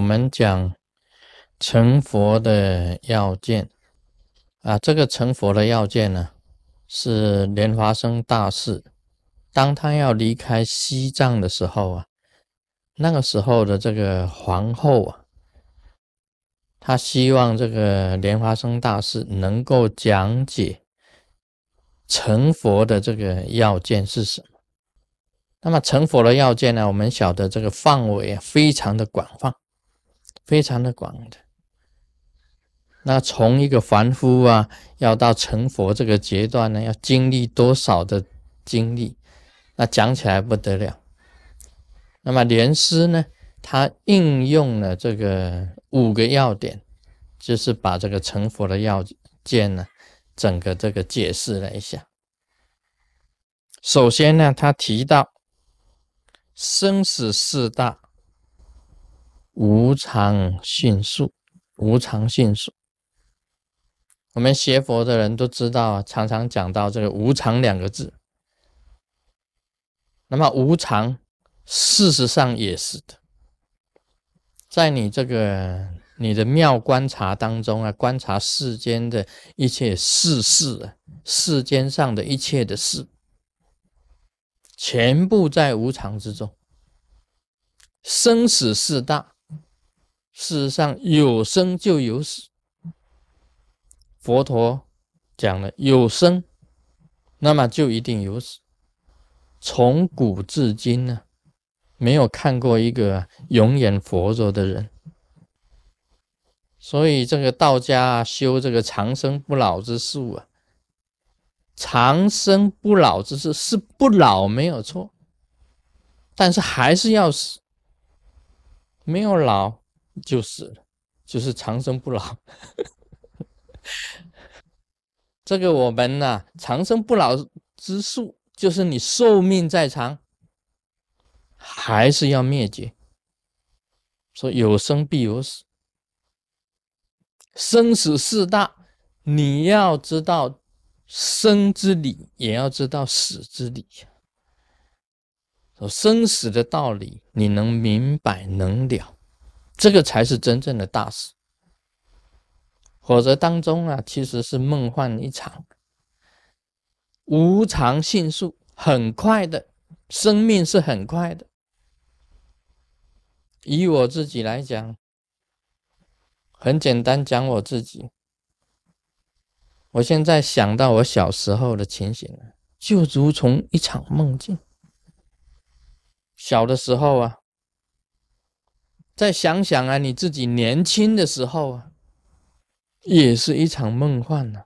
我们讲成佛的要件啊，这个成佛的要件呢，是莲花生大士，当他要离开西藏的时候啊，那个时候的这个皇后啊，他希望这个莲花生大士能够讲解成佛的这个要件是什么。那么成佛的要件呢？我们晓得这个范围，非常的广泛，非常的广的。那从一个凡夫啊，要到成佛这个阶段呢，要经历多少的经历？那讲起来不得了。那么莲师呢，他应用了这个五个要点，就是把这个成佛的要件呢，整个这个解释了一下。首先呢，他提到。生死四大，无常迅速，无常迅速。我们学佛的人都知道，常常讲到这个“无常”两个字。那么无常，事实上也是的，在你这个你的妙观察当中啊，观察世间的一切事事，世间上的一切的事。全部在无常之中，生死四大。事实上，有生就有死。佛陀讲了，有生，那么就一定有死。从古至今呢，没有看过一个永远活着的人。所以，这个道家修这个长生不老之术啊。长生不老之事是不老没有错，但是还是要死，没有老就死了，就是长生不老。这个我们呢，长生不老之术就是你寿命再长，还是要灭绝。说有生必有死，生死四大，你要知道。生之理也要知道死之理，说生死的道理你能明白能了，这个才是真正的大事。否则当中啊，其实是梦幻一场，无常迅速，很快的，生命是很快的。以我自己来讲，很简单讲我自己。我现在想到我小时候的情形就如从一场梦境。小的时候啊，再想想啊，你自己年轻的时候啊，也是一场梦幻呢。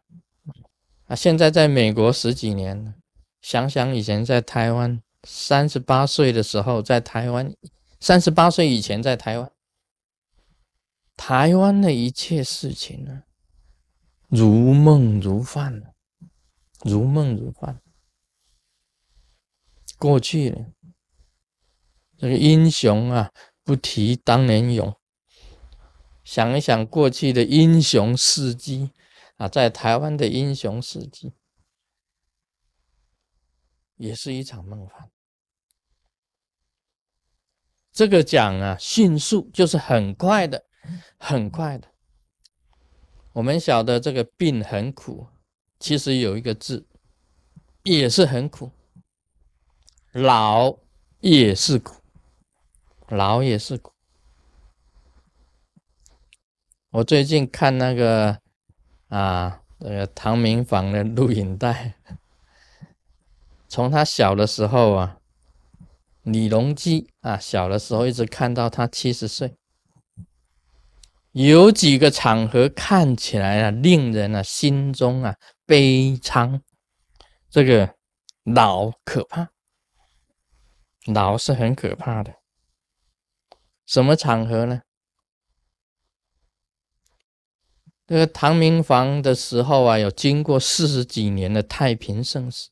啊，现在在美国十几年了，想想以前在台湾，三十八岁的时候在台湾，三十八岁以前在台湾，台湾的一切事情呢？如梦如幻，如梦如幻。过去了，这个英雄啊，不提当年勇。想一想过去的英雄事迹啊，在台湾的英雄事迹，也是一场梦幻。这个讲啊，迅速就是很快的，很快的。我们晓得这个病很苦，其实有一个字也是很苦，老也是苦，老也是苦。我最近看那个啊，那个唐明房的录影带，从他小的时候啊，李隆基啊小的时候一直看到他七十岁。有几个场合看起来啊，令人啊心中啊悲伤。这个老可怕，老是很可怕的。什么场合呢？这个唐明皇的时候啊，有经过四十几年的太平盛世。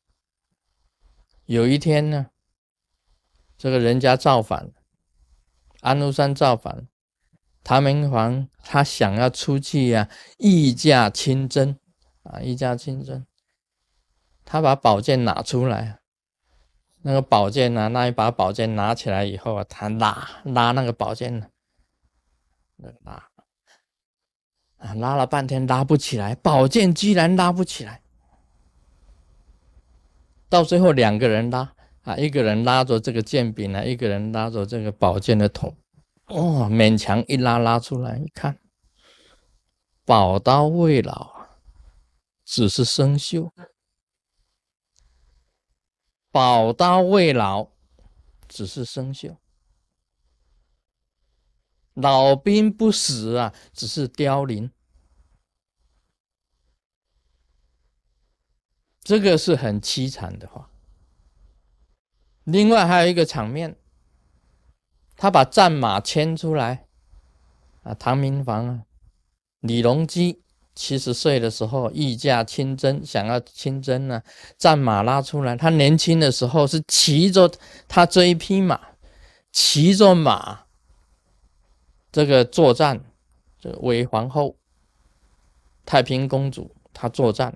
有一天呢，这个人家造反，安禄山造反。唐明皇他想要出去呀，御驾亲征啊，御驾亲征。他把宝剑拿出来，那个宝剑呢，那一把宝剑拿起来以后啊，他拉拉那个宝剑呢，拉啊，拉了半天拉不起来，宝剑居然拉不起来。到最后两个人拉啊，一个人拉着这个剑柄啊，一个人拉着这个宝剑的头，哦，勉强一拉拉出来，一看，宝刀未老，只是生锈。宝刀未老，只是生锈。老兵不死啊，只是凋零。这个是很凄惨的话。另外还有一个场面，他把战马牵出来，啊，唐明皇啊，李隆基七十岁的时候御驾亲征，想要亲征呢，战马拉出来。他年轻的时候是骑着他这一匹马，骑着马，这个作战，这韦皇后、太平公主，他作战。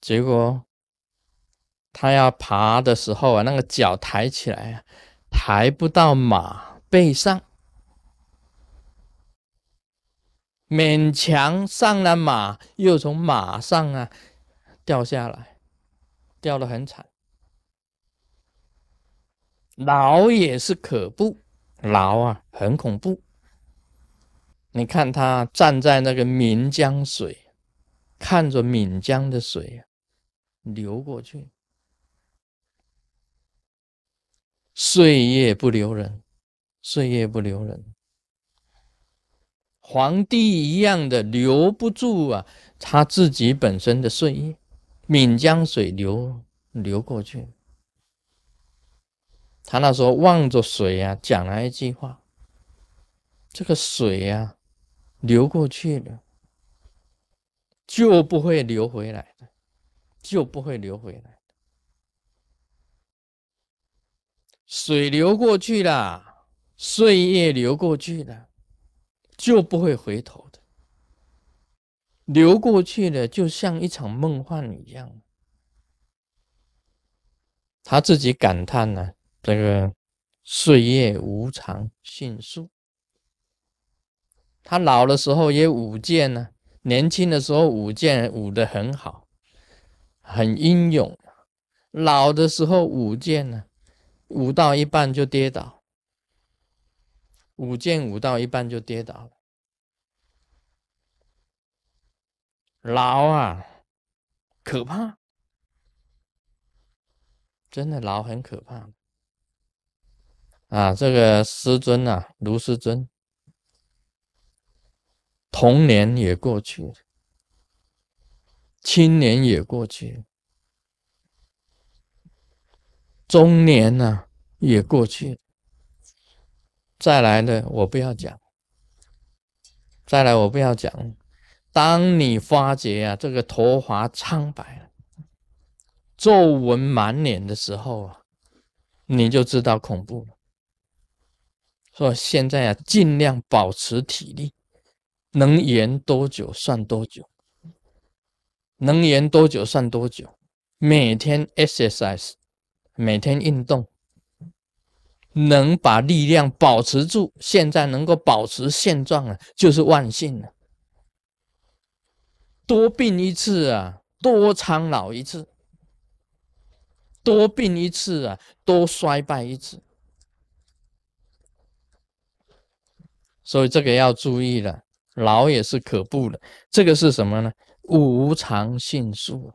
结果，他要爬的时候啊，那个脚抬起来啊，抬不到马背上，勉强上了马，又从马上啊掉下来，掉的很惨。老也是可怖，老啊很恐怖。你看他站在那个岷江水，看着岷江的水流过去，岁月不留人，岁月不留人。皇帝一样的留不住啊，他自己本身的岁月。岷江水流流过去，他那时候望着水啊，讲了一句话：这个水啊，流过去了，就不会流回来的。就不会流回来水流过去了，岁月流过去了，就不会回头的。流过去了，就像一场梦幻一样。他自己感叹呢：“这个岁月无常，迅速。他老的时候也舞剑呢，年轻的时候舞剑舞得很好。”很英勇，老的时候舞剑呢，舞到一半就跌倒，舞剑舞到一半就跌倒了。老啊，可怕，真的老很可怕。啊，这个师尊啊，卢师尊，童年也过去了。青年也过去，中年呢也过去，再来的我不要讲，再来我不要讲。当你发觉啊，这个头发苍白、皱纹满脸的时候啊，你就知道恐怖了。说现在啊，尽量保持体力，能延多久算多久。能延多久算多久，每天 exercise，每天运动，能把力量保持住。现在能够保持现状啊，就是万幸了。多病一次啊，多苍老一次；多病一次啊，多衰败一次。所以这个要注意了，老也是可怖的。这个是什么呢？无常性数，